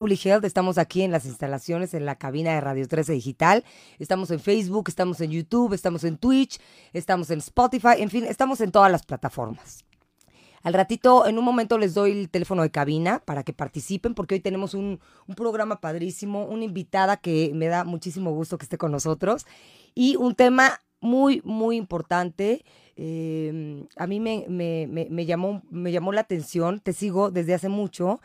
Health, estamos aquí en las instalaciones en la cabina de Radio 13 Digital. Estamos en Facebook, estamos en YouTube, estamos en Twitch, estamos en Spotify, en fin, estamos en todas las plataformas. Al ratito, en un momento les doy el teléfono de cabina para que participen, porque hoy tenemos un, programa padrísimo, una invitada que me da muchísimo gusto que esté con nosotros y un tema muy, muy importante. Eh, a mí me, me, me, llamó, me llamó la atención, te sigo desde hace mucho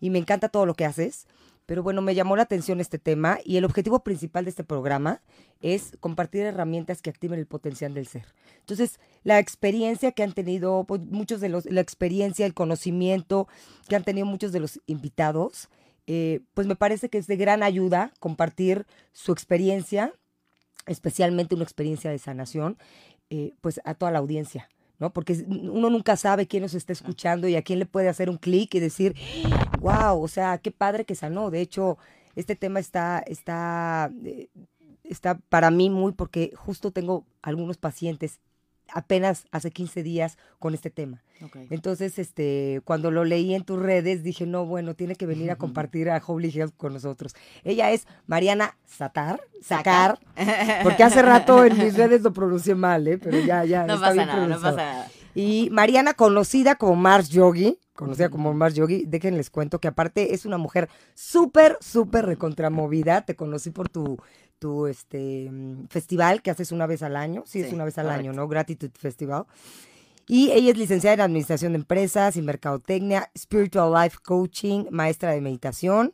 y me encanta todo lo que haces. Pero bueno, me llamó la atención este tema y el objetivo principal de este programa es compartir herramientas que activen el potencial del ser. Entonces, la experiencia que han tenido pues, muchos de los, la experiencia, el conocimiento que han tenido muchos de los invitados, eh, pues me parece que es de gran ayuda compartir su experiencia, especialmente una experiencia de sanación, eh, pues a toda la audiencia. ¿No? Porque uno nunca sabe quién nos está escuchando y a quién le puede hacer un clic y decir, wow, o sea, qué padre que sanó. De hecho, este tema está, está, eh, está para mí muy porque justo tengo algunos pacientes apenas hace 15 días con este tema. Okay. Entonces, este, cuando lo leí en tus redes, dije, no, bueno, tiene que venir a compartir a Holy Health con nosotros. Ella es Mariana Satar, Sacar, porque hace rato en mis redes lo pronuncié mal, ¿eh? pero ya, ya. No está pasa bien nada, no pasa nada. Y Mariana, conocida como Mars Yogi, conocida como Mars Yogi, déjenles cuento que aparte es una mujer súper, súper recontramovida. Te conocí por tu, tu este, mm, festival que haces una vez al año. Sí, es una vez al correcto. año, ¿no? Gratitude Festival. Y ella es licenciada en Administración de Empresas y Mercadotecnia, Spiritual Life Coaching, maestra de meditación,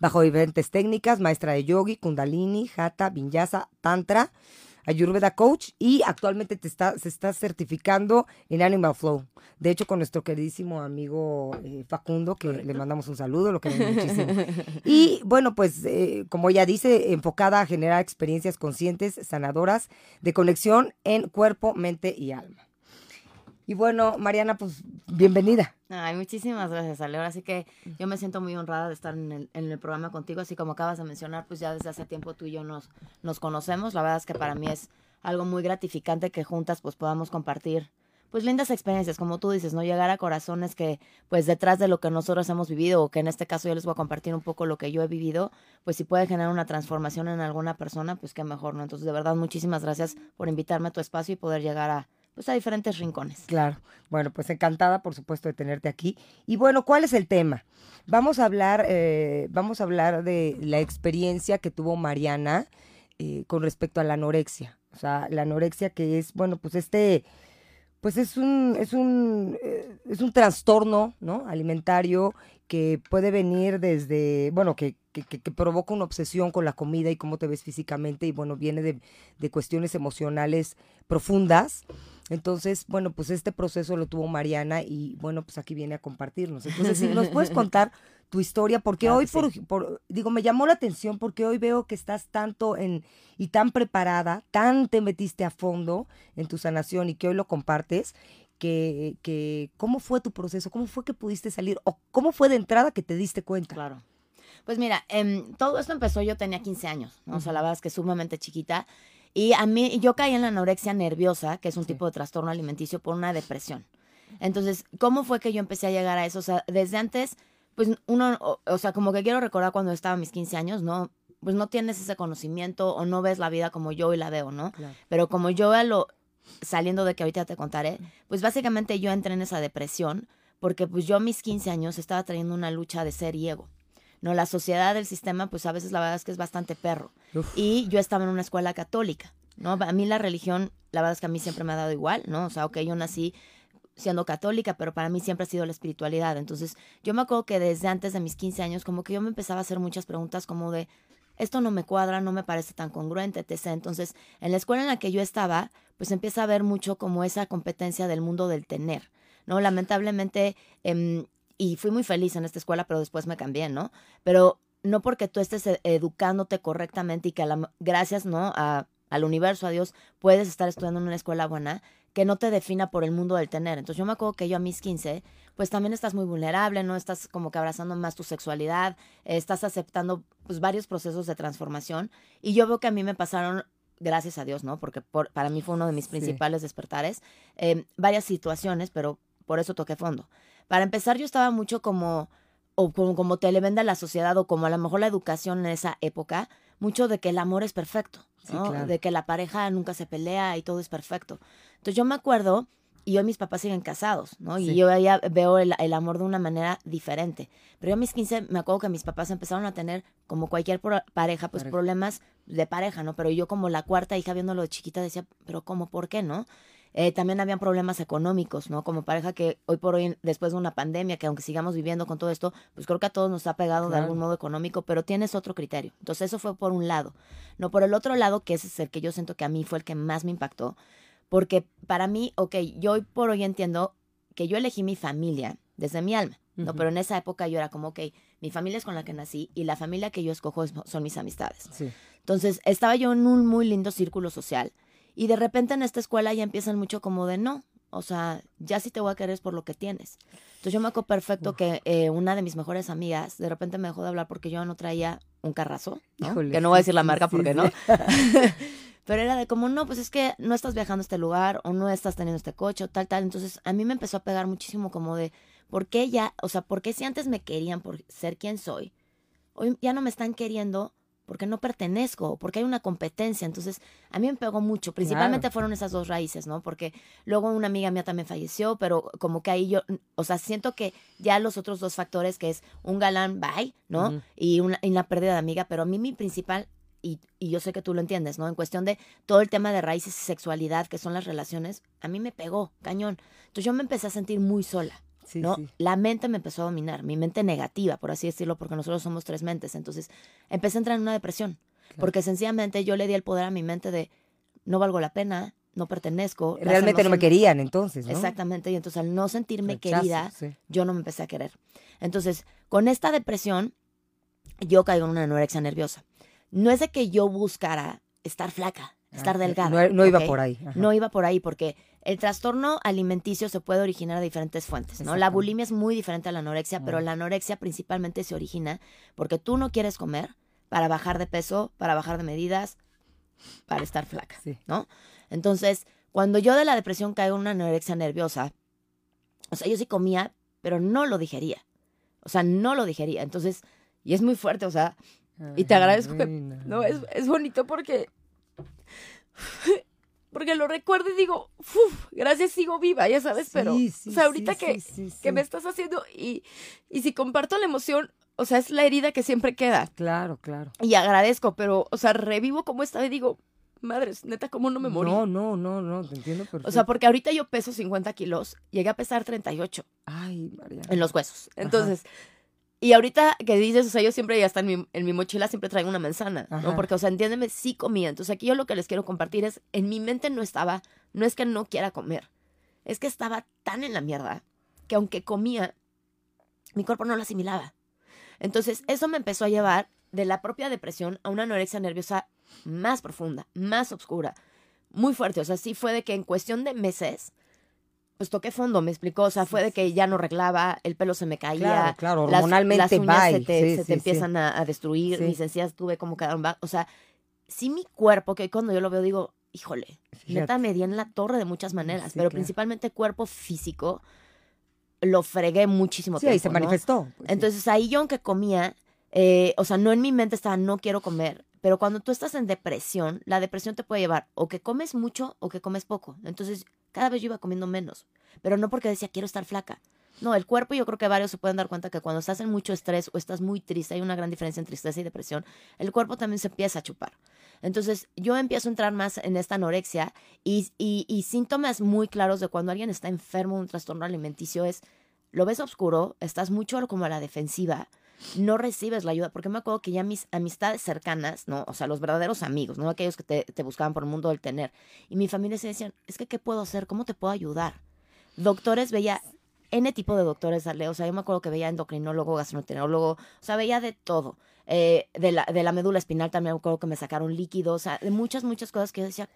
bajo diferentes técnicas, maestra de yogi, kundalini, hatha, vinyasa, tantra, ayurveda coach y actualmente te está, se está certificando en Animal Flow. De hecho, con nuestro queridísimo amigo eh, Facundo, que le mandamos un saludo, lo queremos muchísimo. Y bueno, pues eh, como ella dice, enfocada a generar experiencias conscientes, sanadoras, de conexión en cuerpo, mente y alma. Y bueno, Mariana, pues bienvenida. Ay, muchísimas gracias, Ale. Ahora sí que yo me siento muy honrada de estar en el, en el programa contigo, así como acabas de mencionar, pues ya desde hace tiempo tú y yo nos, nos conocemos. La verdad es que para mí es algo muy gratificante que juntas pues podamos compartir pues lindas experiencias, como tú dices, ¿no? Llegar a corazones que pues detrás de lo que nosotros hemos vivido, o que en este caso yo les voy a compartir un poco lo que yo he vivido, pues si puede generar una transformación en alguna persona, pues qué mejor, ¿no? Entonces, de verdad, muchísimas gracias por invitarme a tu espacio y poder llegar a pues a diferentes rincones. Claro. Bueno, pues encantada, por supuesto, de tenerte aquí. Y bueno, ¿cuál es el tema? Vamos a hablar, eh, vamos a hablar de la experiencia que tuvo Mariana eh, con respecto a la anorexia. O sea, la anorexia que es, bueno, pues este, pues es un, es un, eh, es un trastorno, ¿no? Alimentario que puede venir desde, bueno, que, que, que- que provoca una obsesión con la comida y cómo te ves físicamente y bueno, viene de, de cuestiones emocionales profundas. Entonces, bueno, pues este proceso lo tuvo Mariana y bueno, pues aquí viene a compartirnos. Entonces, si nos puedes contar tu historia, porque Claro hoy, por, sí. por- digo, me llamó la atención porque hoy veo que estás tanto en y tan preparada, tan te metiste a fondo en tu sanación y que hoy lo compartes, que, que cómo fue tu proceso, cómo fue que pudiste salir o cómo fue de entrada que te diste cuenta. Claro. Pues mira, em, todo esto empezó yo tenía 15 años, ¿no? O sea, la verdad es que sumamente chiquita. Y a mí, yo caí en la anorexia nerviosa, que es un Sí. tipo de trastorno alimenticio por una depresión. Entonces, ¿cómo fue que yo empecé a llegar a eso? O sea, desde antes, pues uno, o, o sea, como que quiero recordar cuando estaba a mis 15 años, ¿no? Pues no tienes ese conocimiento o no ves la vida como yo hoy la veo, ¿no? Claro. Pero como yo lo, saliendo de que ahorita te contaré, pues básicamente yo entré en esa depresión porque pues yo a mis 15 años estaba trayendo una lucha de ser y ego. No, la sociedad del sistema, pues a veces la verdad es que es bastante perro. Uf. Y yo estaba en una escuela católica, ¿no? A mí la religión, la verdad es que a mí siempre me ha dado igual, ¿no? O sea, ok, yo nací siendo católica, pero para mí siempre ha sido la espiritualidad. Entonces, yo me acuerdo que desde antes de mis 15 años, como que yo me empezaba a hacer muchas preguntas como de, esto no me cuadra, no me parece tan congruente, etc. Entonces, en la escuela en la que yo estaba, pues empieza a ver mucho como esa competencia del mundo del tener, ¿no? Lamentablemente, em, y fui muy feliz en esta escuela, pero después me cambié, ¿no? Pero no porque tú estés e- educándote correctamente y que la- gracias, ¿no? A, al universo, a Dios, puedes estar estudiando en una escuela buena, que no te defina por el mundo del tener. Entonces yo me acuerdo que yo a mis 15, pues también estás muy vulnerable, ¿no? Estás como que abrazando más tu sexualidad, eh, estás aceptando pues varios procesos de transformación y yo veo que a mí me pasaron gracias a Dios, ¿no? Porque por- para mí fue uno de mis Sí. principales despertares, eh, varias situaciones, pero por eso toqué fondo. Para empezar, yo estaba mucho como o como, como te le vende la sociedad o como a lo mejor la educación en esa época, mucho de que el amor es perfecto, ¿no? claro. de que la pareja nunca se pelea y todo es perfecto. Entonces yo me acuerdo, y hoy mis papás siguen casados, ¿no? Y yo ya veo el, el amor de una manera diferente. Pero yo a mis 15 me acuerdo que mis papás empezaron a tener, como cualquier pro- pareja, pues Pareja. problemas de pareja, ¿no? Pero yo como la cuarta hija viéndolo de chiquita decía, pero ¿cómo? ¿Por qué, no? Eh, también habían problemas económicos, ¿no? Como pareja que hoy por hoy, después de una pandemia, que aunque sigamos viviendo con todo esto, pues creo que a todos nos ha pegado de algún modo económico, pero tienes otro criterio. Entonces eso fue por un lado. No, por el otro lado, que ese es el que yo siento que a mí fue el que más me impactó, porque para mí, ok, yo hoy por hoy entiendo que yo elegí mi familia desde mi alma, ¿no? Pero en esa época yo era como, ok, mi familia es con la que nací y la familia que yo escojo es- son mis amistades. Sí. Entonces estaba yo en un muy lindo círculo social y de repente en esta escuela ya empiezan mucho como de no, o sea, ya sí te voy a querer es por lo que tienes. Entonces yo me acuerdo perfecto que eh, una de mis mejores amigas de repente me dejó de hablar porque yo no traía un carrazo, ¿no? Híjole, que no voy a decir la marca sí, porque sí. no. Pero era de como, no, pues es que no estás viajando a este lugar o no estás teniendo este coche o tal, tal. Entonces a mí me empezó a pegar muchísimo como de, ¿por qué ya, o sea, por qué si antes me querían por ser quien soy, hoy ya no me están queriendo porque no pertenezco, porque hay una competencia. Entonces, a mí me pegó mucho. Principalmente Claro. fueron esas dos raíces, ¿no? Porque luego una amiga mía también falleció, pero como que ahí yo, o sea, siento que ya los otros dos factores, que es un galán, bye, ¿no? Y, una, y una pérdida de amiga, pero a mí mi principal, y, y yo sé que tú lo entiendes, ¿no? En cuestión de todo el tema de raíces y sexualidad, que son las relaciones, a mí me pegó, cañón. Entonces yo me empecé a sentir muy sola. Sí, ¿no? sí. La mente me empezó a dominar, mi mente negativa, por así decirlo, porque nosotros somos tres mentes. Entonces empecé a entrar en una depresión, Claro. porque sencillamente yo le di el poder a mi mente de no valgo la pena, no pertenezco. Realmente no me querían entonces, ¿no? Exactamente, y entonces al no sentirme Rechazo, querida, sí. yo no me empecé a querer. Entonces, con esta depresión, yo caigo en una anorexia nerviosa. No es de que yo buscara estar flaca, estar Ah, delgada. No, no iba por ahí. ajá. No iba por ahí porque el trastorno alimenticio se puede originar de diferentes fuentes, ¿no? La bulimia es muy diferente a la anorexia, pero la anorexia principalmente se origina porque tú no quieres comer para bajar de peso, para bajar de medidas, para estar flaca, Sí. ¿no? Entonces, cuando yo de la depresión caigo en una anorexia nerviosa, o sea, yo sí comía, pero no lo digería. O sea, no lo digería. Entonces, y es muy fuerte, o sea, y te agradezco que- no, es, es bonito porque. Porque lo recuerdo y digo, "Uf, gracias, sigo viva, ya sabes, pero. Sí, sí, o sea, ahorita sí, que, sí, sí, que sí. me estás haciendo. Y, y si comparto la emoción, o sea, es la herida que siempre queda. Claro, claro. Y agradezco, pero, o sea, revivo como estaba y digo, madres, neta, ¿cómo no me morí? No, no, no, no, te entiendo perfecto. o sea, porque ahorita yo peso 50 kilos, llegué a pesar 38 Ay, María. en los huesos. Entonces, y ahorita que dices, o sea, yo siempre ya está en mi, en mi mochila, siempre traigo una manzana, ¿no? Porque, o sea, entiéndeme, sí comía. Entonces, aquí yo lo que les quiero compartir es, en mi mente no estaba, no es que no quiera comer, es que estaba tan en la mierda que aunque comía, mi cuerpo no lo asimilaba. Entonces, eso me empezó a llevar de la propia depresión a una anorexia nerviosa más profunda, más oscura, muy fuerte. O sea, sí fue de que en cuestión de meses, pues toqué fondo, me explicó. O sea, fue de que ya no arreglaba, el pelo se me caía. Claro, claro, hormonalmente las uñas bye. se te, Sí, se sí, te sí. empiezan a, a destruir, mis encías tuve como quedaron O sea, sí mi cuerpo, que cuando yo lo veo digo, híjole, Fíjate. neta me di en la torre de muchas maneras, pero claro. principalmente cuerpo físico, lo fregué muchísimo Sí, se ¿no? manifestó. pues. Entonces ahí yo aunque comía, eh, o sea, no en mi mente estaba no quiero comer, pero cuando tú estás en depresión, la depresión te puede llevar o que comes mucho o que comes poco. Entonces cada vez yo iba comiendo menos, pero no porque decía quiero estar flaca. No, el cuerpo yo creo que varios se pueden dar cuenta que cuando estás en mucho estrés o estás muy triste, hay una gran diferencia entre tristeza y depresión, el cuerpo también se empieza a chupar. Entonces yo empiezo a entrar más en esta anorexia y, y- síntomas muy claros de cuando alguien está enfermo de un trastorno alimenticio es, lo ves oscuro, estás mucho como a la defensiva, no recibes la ayuda, porque me acuerdo que ya mis amistades cercanas, ¿no? O sea, los verdaderos amigos, ¿no? Aquellos que te, te buscaban por el mundo del tener. Y mi familia se decían, es que, ¿qué puedo hacer? ¿Cómo te puedo ayudar? Doctores veía N tipo de doctores, Ale. O sea, yo me acuerdo que veía endocrinólogo, gastroenterólogo, o sea, veía de todo. Eh, de, la, de la médula espinal también me acuerdo que me sacaron líquidos, o sea, de muchas, muchas cosas que yo decía,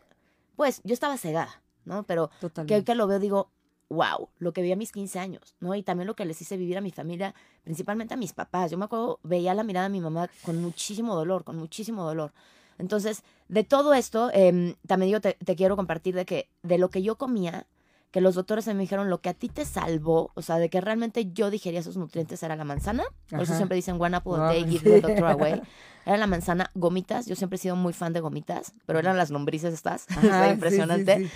pues, yo estaba cegada, ¿no? Pero que hoy que lo veo digo, wow, lo que vi a mis 15 años, ¿no? Y también lo que les hice vivir a mi familia, principalmente a mis papás. Yo me acuerdo, veía la mirada de mi mamá con muchísimo dolor, con muchísimo dolor. Entonces, de todo esto, em, también yo te, te quiero compartir de que de lo que yo comía, que los doctores me dijeron lo que a ti te salvó, o sea, de que realmente yo digería esos nutrientes era la manzana. Por eso siempre dicen one apple a day, give the doctor away. Era la manzana, gomitas. Yo siempre he sido muy fan de gomitas, pero eran las lombrices estas. Ajá, Está sí, sí, impresionante. sí.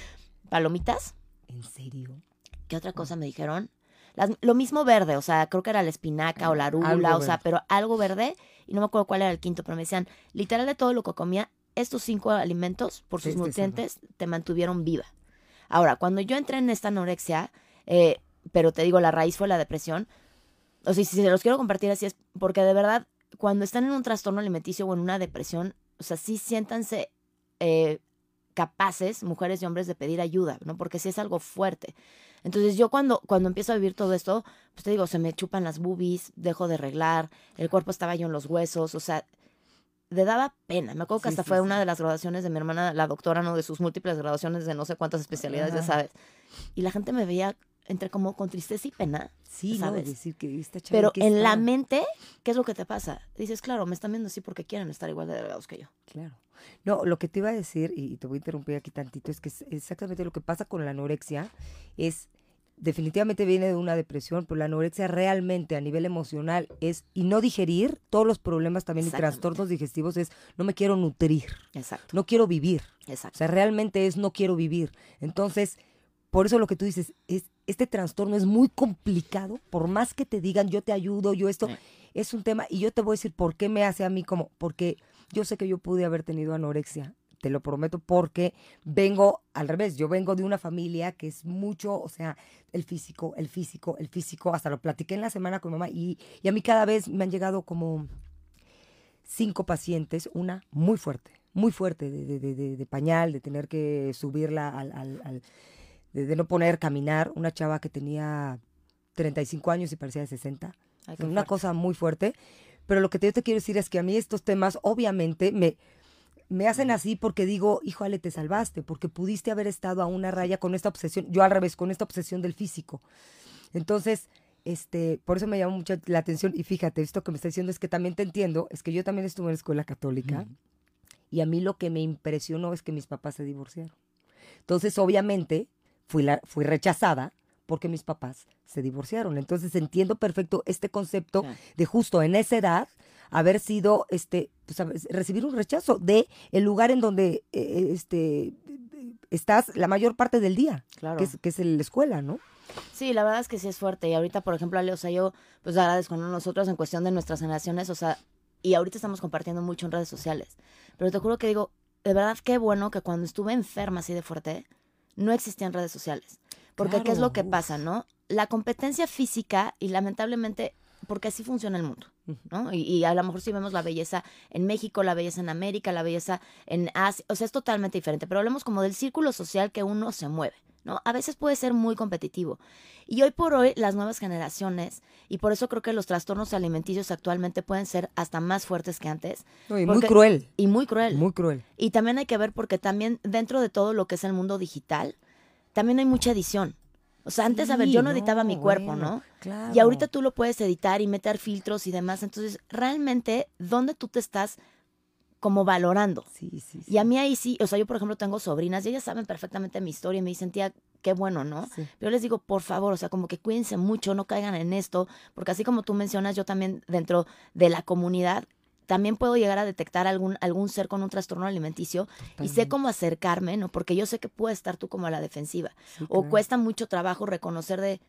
Palomitas. ¿En serio? ¿Qué otra cosa me dijeron? Las- lo mismo verde, o sea, creo que era la espinaca o la arúgula, o sea, pero algo verde, y no me acuerdo cuál era el quinto, pero me decían, literal de todo lo que comía, estos cinco alimentos, por sus Sí, nutrientes, te mantuvieron viva. Ahora, cuando yo entré en esta anorexia, eh, pero te digo, la raíz fue la depresión, o sea, si se los quiero compartir así es porque de verdad, cuando están en un trastorno alimenticio o en una depresión, o sea, sí siéntanse eh, capaces, mujeres y hombres, de pedir ayuda, ¿no? Porque sí es algo fuerte. Entonces yo cuando, cuando empiezo a vivir todo esto, pues te digo, se me chupan las boobies, dejo de arreglar, el cuerpo estaba yo en los huesos, o sea, le daba pena. Me acuerdo que Sí, hasta sí, fue sí. una de las graduaciones de mi hermana, la doctora, ¿no? De sus múltiples graduaciones de no sé cuántas especialidades, ya sabes. Y la gente me veía entre como con tristeza y pena. Sí, no, ¿Sabes? es decir que Pero ¿qué en la mente, ¿qué es lo que te pasa? Dices, claro, me están viendo así porque quieren estar igual de delgados que yo. Claro. No, lo que te iba a decir, y te voy a interrumpir aquí tantito, es que exactamente lo que pasa con la anorexia es, definitivamente viene de una depresión, pero la anorexia realmente a nivel emocional es, y no digerir todos los problemas también y trastornos digestivos es, no me quiero nutrir, Exacto, no quiero vivir. O exacto. sea, realmente es, no quiero vivir. Entonces, por eso lo que tú dices, es, este trastorno es muy complicado, por más que te digan, yo te ayudo, yo esto, Sí. es un tema, y yo te voy a decir por qué me hace a mí como, porque yo sé que yo pude haber tenido anorexia, te lo prometo, porque vengo al revés, yo vengo de una familia que es mucho, o sea, el físico, el físico, el físico, hasta lo platiqué en la semana con mi mamá, y, y a mí cada vez me han llegado como cinco pacientes, una muy fuerte, muy fuerte, de, de- de- de- pañal, de tener que subirla al, al- al- de, no poner caminar, una chava que tenía 35 años y parecía de 60, Ay, qué una fuerte. cosa muy fuerte, pero lo que te, yo te quiero decir es que a mí estos temas obviamente me, me hacen así porque digo, híjole, te salvaste, porque pudiste haber estado a una raya con esta obsesión, yo al revés, con esta obsesión del físico. Entonces, este, por eso me llamó mucho la atención y fíjate, esto que me está diciendo es que también te entiendo, es que yo también estuve en escuela católica y a mí lo que me impresionó es que mis papás se divorciaron. Entonces, obviamente, fui, la, fui rechazada porque mis papás se divorciaron. Entonces, entiendo perfecto este concepto Claro. de justo en esa edad haber sido, este, pues, recibir un rechazo de el lugar en donde, eh, este, estás la mayor parte del día, Claro. que es, que es la escuela, ¿no? Sí, la verdad es que sí es fuerte. Y ahorita, por ejemplo, Ale, o sea, yo pues agradezco ¿no? nosotros en cuestión de nuestras generaciones, o sea, y ahorita estamos compartiendo mucho en redes sociales. Pero te juro que digo, de verdad qué bueno que cuando estuve enferma así de fuerte, no existían redes sociales. Porque ¿qué es lo que pasa, no? La competencia física y lamentablemente, porque así funciona el mundo, ¿no? Y, y a lo mejor si vemos la belleza en México, la belleza en América, la belleza en Asia, o sea, es totalmente diferente. Pero hablemos como del círculo social que uno se mueve, ¿no? A veces puede ser muy competitivo. Y hoy por hoy las nuevas generaciones, y por eso creo que los trastornos alimenticios actualmente pueden ser hasta más fuertes que antes, No, y muy cruel, y muy cruel. muy cruel. Y también hay que ver porque también dentro de todo lo que es el mundo digital, también hay mucha edición. O sea, antes, a ver, yo no editaba mi cuerpo, bueno, ¿no? Claro. Y ahorita tú lo puedes editar y meter filtros y demás. Entonces, realmente, ¿dónde tú te estás como valorando? Sí, sí, sí. Y a mí ahí sí, o sea, yo por ejemplo tengo sobrinas y ellas saben perfectamente mi historia y me dicen, tía, qué bueno, ¿no? Sí. Pero yo les digo, por favor, o sea, como que cuídense mucho, no caigan en esto, porque así como tú mencionas, yo también dentro de la comunidad también puedo llegar a detectar algún, algún ser con un trastorno alimenticio y sé cómo acercarme, ¿no? Porque yo sé que puede estar tú como a la defensiva. Sí, O claro. cuesta mucho trabajo reconocer de,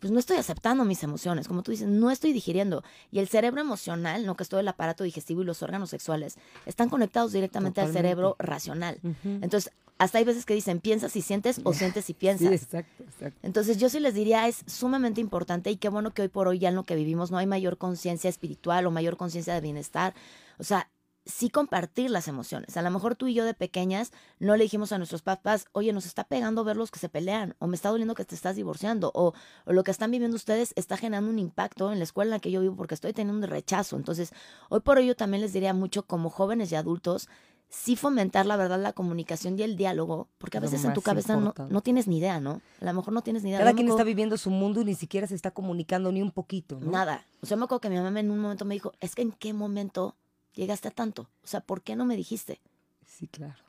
pues no estoy aceptando mis emociones, como tú dices, no estoy digiriendo. Y el cerebro emocional, no que es todo el aparato digestivo y los órganos sexuales, están conectados directamente al cerebro racional. Entonces, hasta hay veces que dicen, piensas y sientes o sientes y piensas. Sí, exacto, exacto. Entonces yo sí les diría, es sumamente importante y qué bueno que hoy por hoy ya en lo que vivimos no hay mayor conciencia espiritual o mayor conciencia de bienestar. O sea, sí compartir las emociones. A lo mejor tú y yo de pequeñas no le dijimos a nuestros papás, oye, nos está pegando verlos que se pelean, o me está doliendo que te estás divorciando, o, o lo que están viviendo ustedes está generando un impacto en la escuela en la que yo vivo porque estoy teniendo un rechazo. Entonces, hoy por hoy yo también les diría mucho como jóvenes y adultos, sí fomentar la verdad la comunicación y el diálogo, porque a veces en tu cabeza no, no tienes ni idea, ¿no? A lo mejor no tienes ni idea. Cada quien está viviendo su mundo y ni siquiera se está comunicando ni un poquito, ¿no? Nada. O sea, me acuerdo que mi mamá en un momento me dijo, es que en qué momento llegaste a tanto. O sea, ¿por qué no me dijiste? Sí, claro.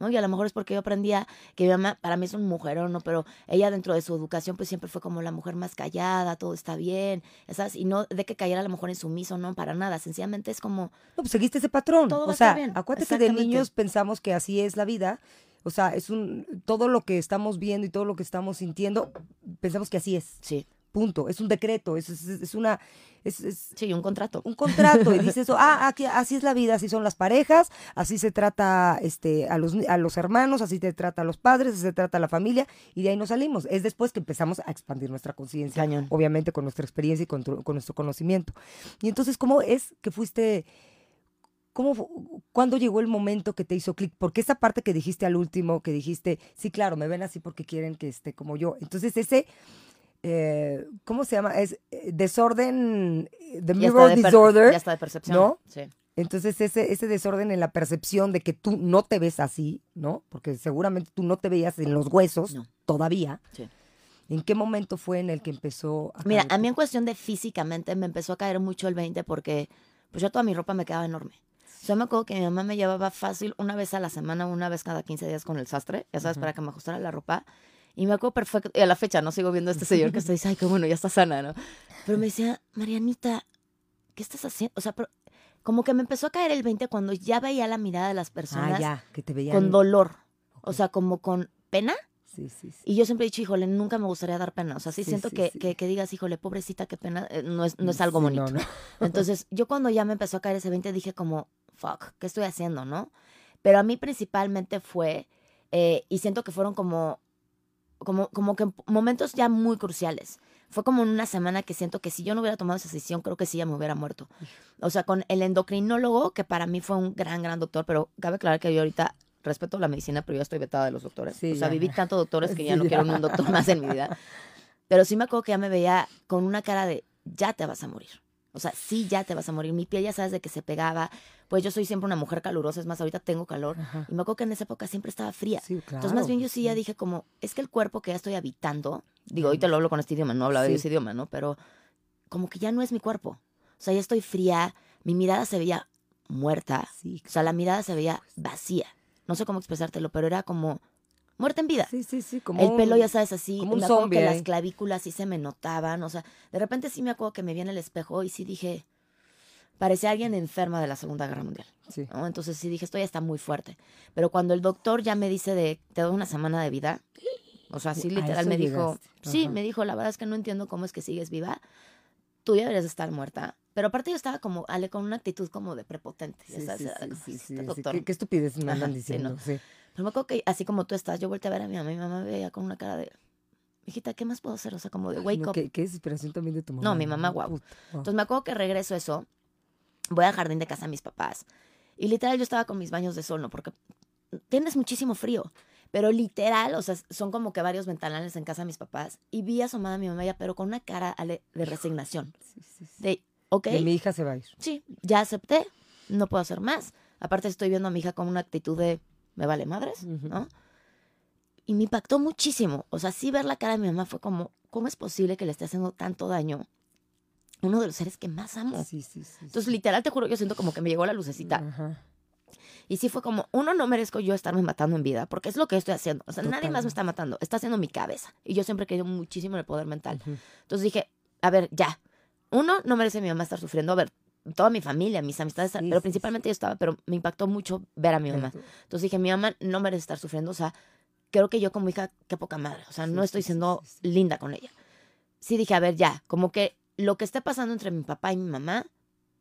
¿No? Y a lo mejor es porque yo aprendía que mi mamá, para mí es un mujerón, ¿no? Pero ella dentro de su educación, pues siempre fue como la mujer más callada, todo está bien, ¿sabes? Y no de que cayera a lo mejor en sumiso, no, para nada. Sencillamente es como... No, pues seguiste ese patrón. Todo va o a estar sea, bien. acuérdate que de niños pensamos que así es la vida. O sea, es un todo lo que estamos viendo y todo lo que estamos sintiendo, pensamos que así es. Sí, Punto. Es un decreto, es, es, es una es, es sí, un contrato. un contrato y dices eso, ah, aquí, así es la vida, así son las parejas, así se trata este a los a los hermanos, así te trata a los padres, así se trata a la familia y de ahí nos salimos. Es después que empezamos a expandir nuestra conciencia, obviamente con nuestra experiencia y con, tu- con nuestro conocimiento. Y entonces, ¿cómo es que fuiste ¿Cómo, ¿Cuándo llegó el momento que te hizo clic? Porque esa parte que dijiste al último, que dijiste, sí, claro, me ven así porque quieren que esté como yo. Entonces ese, eh, ¿cómo se llama? Es eh, desorden, eh, the mirror de disorder. Ya está de percepción. ¿no? Sí. Entonces ese, ese desorden en la percepción de que tú no te ves así, ¿no? Porque seguramente tú no te veías en los huesos No. todavía. Sí. ¿En qué momento fue en el que empezó a Mira, caer? a mí en cuestión de físicamente me empezó a caer mucho el 20 porque pues yo toda mi ropa me quedaba enorme. O sea, me acuerdo que mi mamá me llevaba fácil una vez a la semana, una vez cada 15 días con el sastre, ya sabes, para que me ajustara la ropa. Y me acuerdo perfecto, y a la fecha no sigo viendo a este señor que está dice, ay, qué bueno, ya está sana, ¿no? Pero me decía, Marianita, ¿qué estás haciendo? O sea, pero como que me empezó a caer el 20 cuando ya veía la mirada de las Ah, personas ya, que te veían. con dolor. O sea, como con pena. Sí, sí, sí. Y yo siempre he dicho, híjole, nunca me gustaría dar pena. O sea, sí, siento que. Que, que digas, híjole, pobrecita, qué pena, eh, no es, no es algo bonito. no, no. Entonces, yo cuando ya me empezó a caer ese 20 dije como, fuck, ¿qué estoy haciendo, no? Pero a mí principalmente fue, eh, y siento que fueron como, como, como que momentos ya muy cruciales. Fue como en una semana que siento que si yo no hubiera tomado esa decisión, creo que sí ya me hubiera muerto. O sea, con el endocrinólogo, que para mí fue un gran, gran doctor, pero cabe aclarar que yo ahorita respeto la medicina, pero ya estoy vetada de los doctores. Sí, o sea, ya. viví tanto doctores que ya Sí, no ya. quiero ni un doctor más en mi vida. Pero sí me acuerdo que ya me veía con una cara de, ya te vas a morir. O sea, sí, ya te vas a morir. Mi piel ya sabes de que se pegaba. Pues yo soy siempre una mujer calurosa, es más, ahorita tengo calor. Ajá. Y me acuerdo que en esa época siempre estaba fría. Sí, claro. Entonces, más bien yo sí ya dije como, es que el cuerpo que ya estoy habitando, digo, ahorita lo hablo con este idioma, no hablaba de ese idioma, ¿no? Pero como que ya no es mi cuerpo. O sea, ya estoy fría, mi mirada se veía muerta, Sí, o sea, la mirada se veía vacía. No sé cómo expresártelo, pero era como muerta en vida. sí, sí, sí, como el pelo, ya sabes, así. como un me acuerdo zombie que las clavículas sí se me notaban. O sea, de repente sí me acuerdo que me vi en el espejo y sí dije, parecía alguien enferma de la Segunda Guerra Mundial. Sí. ¿no? Entonces sí dije, esto ya está muy fuerte. Pero cuando el doctor ya me dice de, te doy una semana de vida, o sea, sí literal me dijo, llegaste. sí, Ajá. me dijo, la verdad es que no entiendo cómo es que sigues viva. Tú ya deberías de estar muerta. Pero aparte yo estaba como, Ale, con una actitud como de prepotente. ya Sí, sabes, sí, era sí, como, sí, "Este sí, doctor". ¿Qué, qué estupidez me andan sí, diciendo? no. sí. Pero me acuerdo que así como tú estás, yo volteé a ver a mi mamá y mi mamá me veía con una cara de, hijita, ¿qué más puedo hacer? O sea, como de Ay, wake no, up. qué, qué desesperación también de tu mamá. No, mi mamá. Puta, guau. Entonces me acuerdo que regreso eso, voy al jardín de casa de mis papás. Y literal yo estaba con mis baños de sol, ¿no? Porque tienes muchísimo frío. Pero literal, o sea, son como que varios ventanales en casa de mis papás. Y vi asomada a mi mamá ya, pero con una cara de resignación. Sí, sí, sí. De, ok, De mi hija se va a ir. sí, ya acepté, no puedo hacer más. Aparte estoy viendo a mi hija con una actitud de, me vale madres, Ujú. ¿no? Y me impactó muchísimo. O sea, sí ver la cara de mi mamá fue como, ¿cómo es posible que le esté haciendo tanto daño uno de los seres que más amo? Sí, sí, sí. Entonces, literal, te juro, yo siento como que me llegó la lucecita. Ajá. Y sí fue como, uno, no merezco yo estarme matando en vida, porque es lo que estoy haciendo. O sea, nadie más me está matando, está haciendo mi cabeza. Y yo siempre he creído muchísimo en el poder mental. Ujú. Entonces dije, a ver, ya. Uno, no merece mi mamá estar sufriendo. A ver, toda mi familia, mis amistades, Sí, pero principalmente yo estaba, pero me impactó mucho ver a mi mamá. Entonces dije, mi mamá no merece estar sufriendo. O sea, creo que yo como hija, qué poca madre. O sea, no estoy siendo linda con ella. Sí dije, a ver, ya. Como que lo que esté pasando entre mi papá y mi mamá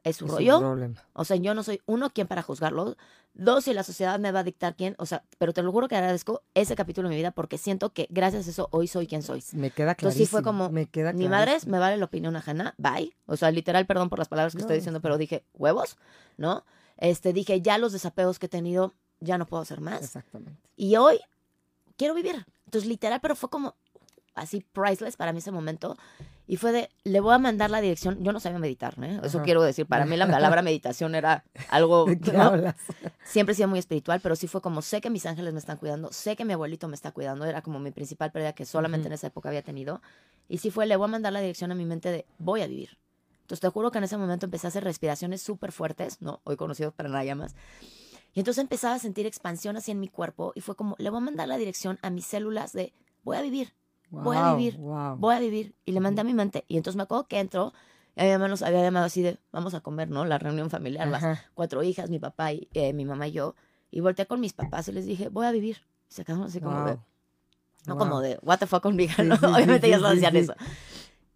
es su es un rollo. problema. O sea, yo no soy, uno, quién para juzgarlo. Dos, si la sociedad me va a dictar quién. O sea, pero te lo juro que agradezco ese capítulo de mi vida porque siento que gracias a eso hoy soy quien soy. Me queda claro. Entonces sí fue como, me queda Ni madres, clarísimo. me vale la opinión ajena, bye. O sea, literal, perdón por las palabras que No, estoy diciendo, pero dije, huevos, ¿no? Este, dije, ya los desapegos que he tenido, ya no puedo hacer más. Exactamente. Y hoy quiero vivir. Entonces, literal, pero fue como así priceless para mí ese momento. Y fue de, le voy a mandar la dirección. Yo no sabía meditar, ¿eh? Eso Ajá. quiero decir. Para mí la palabra meditación era algo, ¿De qué ¿no? hablas? Siempre he sido muy espiritual, pero sí fue como, sé que mis ángeles me están cuidando, sé que mi abuelito me está cuidando. Era como mi principal pérdida que solamente en esa época había tenido. Y sí fue, le voy a mandar la dirección a mi mente de, voy a vivir. Entonces te juro que en ese momento empecé a hacer respiraciones súper fuertes, ¿no? Hoy conocido para nada más. Y entonces empezaba a sentir expansión así en mi cuerpo y fue como, le voy a mandar la dirección a mis células de, voy a vivir, voy a vivir, wow. voy a vivir. Y le mandé a mi mente. Y entonces me acuerdo que entró, y a mi mamá nos había llamado así de, vamos a comer, ¿no? La reunión familiar, las Ajá. cuatro hijas, mi papá, y, eh, mi mamá y yo. Y volteé con mis papás y les dije, voy a vivir. Y se quedaron así como de, no como de, what the fuck conmigo, Sí, ¿no? sí, sí, Obviamente sí, ellas no sí, decían sí. eso.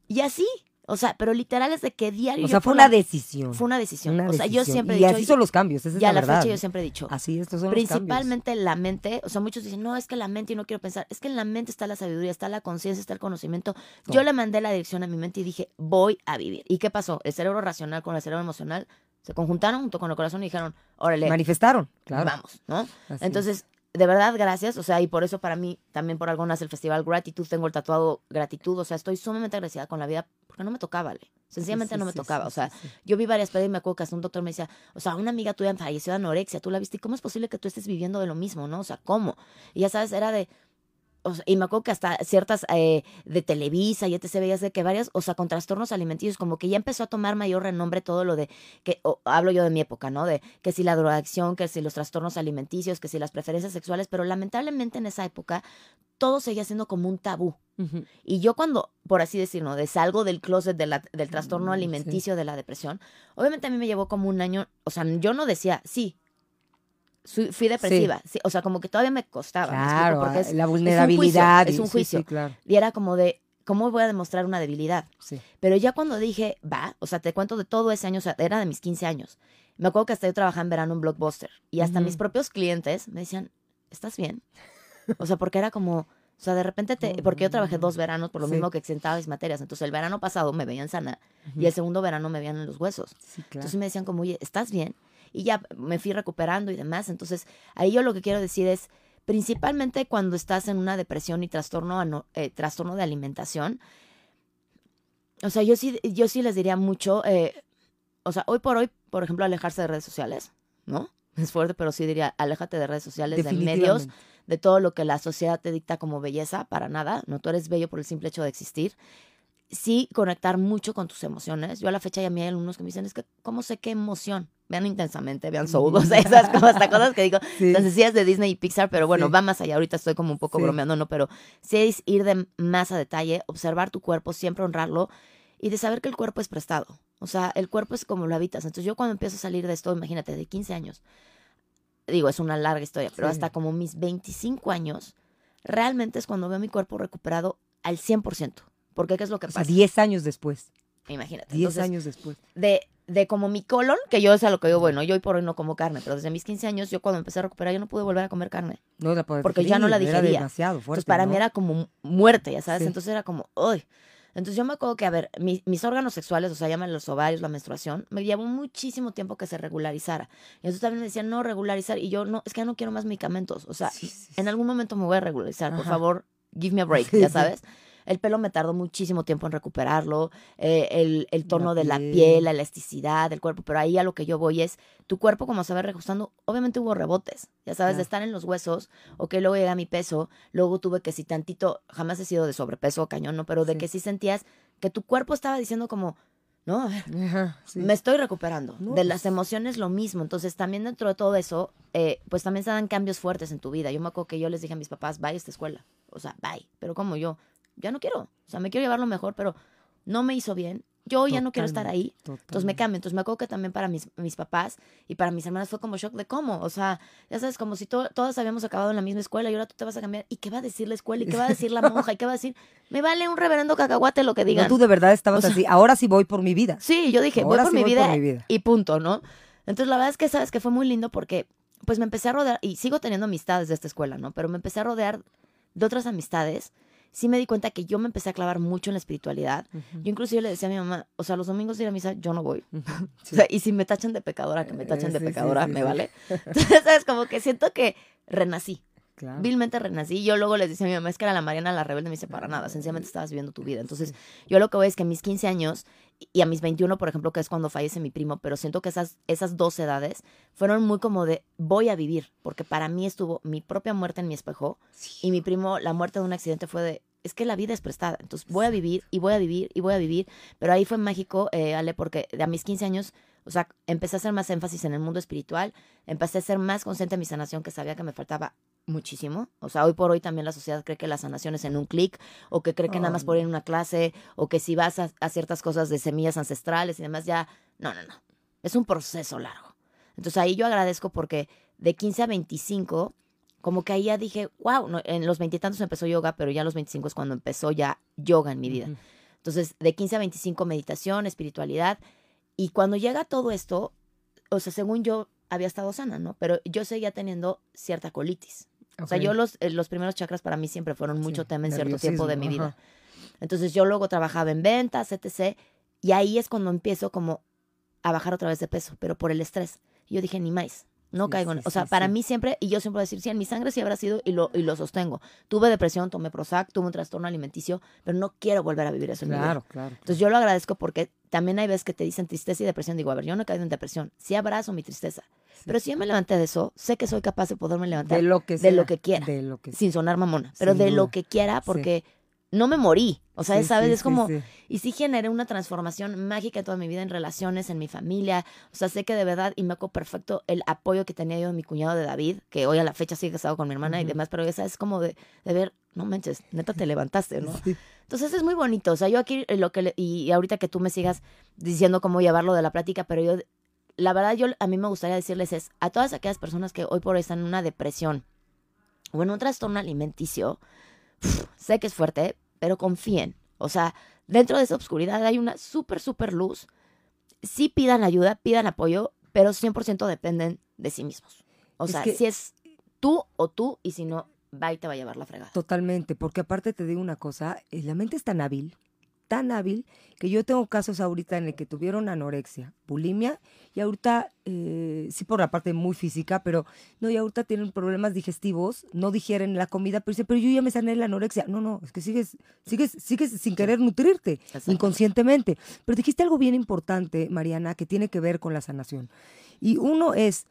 Y así, o sea, pero literal es de que diario. O sea, fue una decisión. Fue una decisión. Una o sea, yo siempre he Y dicho. así son los cambios, esa es la a la verdad. fecha yo siempre he dicho. Así, estos son los cambios. Principalmente la mente, o sea, muchos dicen, no, es que la mente y no quiero pensar, es que en la mente está la sabiduría, está la conciencia, está el conocimiento. Yo le mandé la dirección a mi mente y dije, voy a vivir. ¿Y qué pasó? El cerebro racional con el cerebro emocional se conjuntaron junto con el corazón y dijeron, órale, Manifestaron, claro. vamos, ¿no? Así Entonces, de verdad, gracias, o sea, y por eso para mí, también por algo nace el festival Gratitud, tengo el tatuado Gratitud, o sea, estoy sumamente agradecida con la vida porque no me tocaba, ¿vale? Sencillamente Sí, no me sí, tocaba, o sea, yo vi varias peleas y me acuerdo que hasta un doctor me decía, o sea, una amiga tuya falleció de anorexia, tú la viste, ¿y cómo es posible que tú estés viviendo de lo mismo, no? O sea, ¿cómo? Y ya sabes, era de, o sea, y me acuerdo que hasta ciertas eh, de Televisa y etc. veías de que varias, o sea, con trastornos alimenticios, como que ya empezó a tomar mayor renombre todo lo de, que o, hablo yo de mi época, ¿no? De que si la drogadicción, que si los trastornos alimenticios, que si las preferencias sexuales, pero lamentablemente en esa época todo seguía siendo como un tabú. Y yo cuando, por así decirlo, de salgo del closet de la- del trastorno Mm, sí. alimenticio, de la depresión, obviamente a mí me llevó como un año, o sea, yo no decía, sí, fui, depresiva, sí, o sea, como que todavía me costaba, ¿me explico? Claro, porque es, la vulnerabilidad. es un y- sí, juicio. Sí, claro. y era como de, ¿cómo voy a demostrar una debilidad? Pero ya cuando dije, va, o sea, te cuento de todo ese año, o sea, era de mis 15 años. Me acuerdo que hasta yo trabajaba en verano en Blockbuster y hasta mis propios clientes me decían, ¿estás bien? O sea, porque era como, o sea, de repente te, porque yo trabajé dos veranos por lo Sí. mismo que exentaba mis materias. Entonces, el verano pasado me veían sana y el segundo verano me veían en los huesos. Sí, claro. Entonces me decían como, oye, ¿estás bien? Y ya me fui recuperando y demás. Entonces, ahí yo lo que quiero decir es, principalmente cuando estás en una depresión y trastorno, eh, trastorno de alimentación, o sea, yo sí, yo sí les diría mucho, eh, o sea, hoy por hoy, por ejemplo, alejarse de redes sociales, ¿no? Es fuerte, pero sí diría, aléjate de redes sociales, de medios, de todo lo que la sociedad te dicta como belleza, para nada, no, tú eres bello por el simple hecho de existir. Sí, conectar mucho con tus emociones. Yo a la fecha ya me hay alumnos que me dicen, es que, ¿cómo sé qué emoción? Vean intensamente, vean Soul, o sea, esas cosas, cosas que digo, Sí. las decías de Disney y Pixar, pero bueno, Sí. va más allá. Ahorita estoy como un poco Sí. bromeando, ¿no? Pero sí es ir de más a detalle, observar tu cuerpo, siempre honrarlo y de saber que el cuerpo es prestado. O sea, el cuerpo es como lo habitas. Entonces yo cuando empiezo a salir de esto, imagínate, de 15 años, digo, es una larga historia, pero Sí. hasta como mis 25 años, realmente es cuando veo mi cuerpo recuperado al 100%. Porque ¿qué es lo que O sea, pasa? 10 años después. Imagínate. 10 Entonces, años después. de, de como mi colon, que yo es a lo que digo, bueno, yo hoy por hoy no como carne, pero desde mis 15 años, yo cuando empecé a recuperar, yo no pude volver a comer carne. No la podía Porque ya no la digerir, Era digería. demasiado fuerte. Entonces, para ¿no? mí era como muerte, ya sabes. Sí. Entonces era como, uy. Entonces yo me acuerdo que, a ver, mi- mis órganos sexuales, o sea, llaman los ovarios, la menstruación, me llevó muchísimo tiempo que se regularizara. Y entonces también me decían, no, regularizar. Y yo, no, es que ya no quiero más medicamentos. O sea, Sí, en algún momento me voy a regularizar. Por Ajá. favor, give me a break, ya sabes. El pelo me tardó muchísimo tiempo en recuperarlo, eh, el, el tono de la piel. la elasticidad del cuerpo, pero ahí a lo que yo voy es, tu cuerpo como se va reajustando, obviamente hubo rebotes, ya sabes, de estar en los huesos, ok, luego llega mi peso, luego tuve que si tantito, jamás he sido de sobrepeso o cañón, ¿no? Pero de Sí. que sí sentías que tu cuerpo estaba diciendo como, no, a ver, sí. me estoy recuperando. No, de las pues- emociones lo mismo. Entonces, también dentro de todo eso, eh, pues también se dan cambios fuertes en tu vida. Yo me acuerdo que yo les dije a mis papás, vaya a esta escuela. O sea, bye. Pero como yo, ya no quiero. O sea, me quiero llevarlo mejor, pero no me hizo bien. Yo ya no quiero estar ahí. Entonces me cambio. Entonces me acuerdo que también para mis, mis papás y para mis hermanas fue como shock de cómo. O sea, ya sabes, como si to- todas habíamos acabado en la misma escuela y ahora tú te vas a cambiar. ¿Y qué va a decir la escuela? ¿Y qué va a decir la monja? ¿Y qué va a decir? Me vale un reverendo cacahuate lo que digan. No, tú de verdad estabas O sea- así. Ahora sí voy por mi vida. Sí, yo dije, voy por, sí mi voy vida por mi vida. y punto, ¿no? Entonces, la verdad es que, ¿sabes? Que fue muy lindo porque, pues, me empecé a rodear, y sigo teniendo amistades de esta escuela, ¿no? Pero me empecé a rodear de otras amistades. Sí me di cuenta que yo me empecé a clavar mucho en la espiritualidad. Yo inclusive le decía a mi mamá, o sea, los domingos de ir a misa, yo no voy. Sí. O sea, y si me tachan de pecadora, que me tachan Eh, de sí, pecadora, sí, me vale. Entonces, ¿sabes? Como que siento que renací. Claro. Vilmente renací. Y yo luego les decía a mi mamá, es que era la Mariana la rebelde. Me dice, para nada, sencillamente estabas viviendo tu vida. Entonces, yo lo que veo es que a mis 15 años y a mis 21, por ejemplo, que es cuando fallece mi primo, pero siento que esas, esas dos edades fueron muy como de voy a vivir, porque para mí estuvo mi propia muerte en mi espejo Sí. y mi primo, la muerte de un accidente fue de, es que la vida es prestada, entonces voy a vivir y voy a vivir y voy a vivir, pero ahí fue mágico, eh, Ale, porque a mis 15 años, O sea, empecé a hacer más énfasis en el mundo espiritual, empecé a ser más consciente de mi sanación, que sabía que me faltaba muchísimo. O sea, hoy por hoy también la sociedad cree que la sanación es en un clic, o que cree que nada más por ir en una clase, o que si vas a, a ciertas cosas de semillas ancestrales y demás, ya. No, no, no. Es un proceso largo. Entonces ahí yo agradezco porque de 15 a 25, como que ahí ya dije, wow, no, en los veintitantos empezó yoga, pero ya a los 25 es cuando empezó ya yoga en mi vida. Entonces, de 15 a 25, meditación, espiritualidad. Y cuando llega todo esto, o sea, según yo había estado sana, ¿no? Pero yo seguía teniendo cierta colitis. O sea, yo los, eh, los primeros chakras para mí siempre fueron mucho Sí, tema en cierto tiempo de mi vida. Entonces yo luego trabajaba en ventas, etc. Y ahí es cuando empiezo como a bajar otra vez de peso, pero por el estrés. Yo dije, ni más, no Sí, caigo en... sí, O sea, sí, para sí. mí siempre, y yo siempre voy a decir, sí, en mi sangre sí habrá sido y lo, y lo sostengo. Tuve depresión, tomé Prozac, tuve un trastorno alimenticio, pero no quiero volver a vivir eso en mi vida. Claro, claro. Entonces yo lo agradezco porque también hay veces que te dicen tristeza y depresión. Digo, a ver, yo no he caído en depresión. Sí abrazo mi tristeza. Pero si yo me levanté de eso, sé que soy capaz de poderme levantar De lo que de sea, lo que quiera. De lo que sin sonar mamona, pero Sin de duda. lo que quiera Sí. porque no me morí. O sea, Sí, ¿sabes? sí, es como... sí. Y sí generé una transformación mágica en toda mi vida, en relaciones, en mi familia. O sea, sé que de verdad, y me acuerdo perfecto el apoyo que tenía yo de mi cuñado de David, que hoy a la fecha sigue casado con mi hermana y demás, pero esa es como de, de ver, no manches, neta te levantaste, ¿no? Sí. Entonces es muy bonito. O sea, yo aquí eh, lo que le- y y ahorita que tú me sigas diciendo cómo llevarlo de la plática, pero yo la verdad yo a mí me gustaría decirles es a todas aquellas personas que hoy por hoy están en una depresión o en un trastorno alimenticio, uf, sé que es fuerte, pero confíen. O sea, dentro de esa oscuridad hay una súper, súper luz. Sí pidan ayuda, pidan apoyo, pero 100% dependen de sí mismos. O Es sea, que- si es tú o tú, y si no, va y te va a llevar la fregada. Totalmente, porque aparte te digo una cosa, eh, la mente es tan hábil, tan hábil, que yo tengo casos ahorita en el que tuvieron anorexia, bulimia, y ahorita, eh, sí por la parte muy física, pero no, y ahorita tienen problemas digestivos, no digieren la comida, pero dice, pero yo ya me sané la anorexia. No, no, es que sigues, sigues, sigues sin querer nutrirte, Exacto. inconscientemente. Pero dijiste algo bien importante, Mariana, que tiene que ver con la sanación. Y uno es,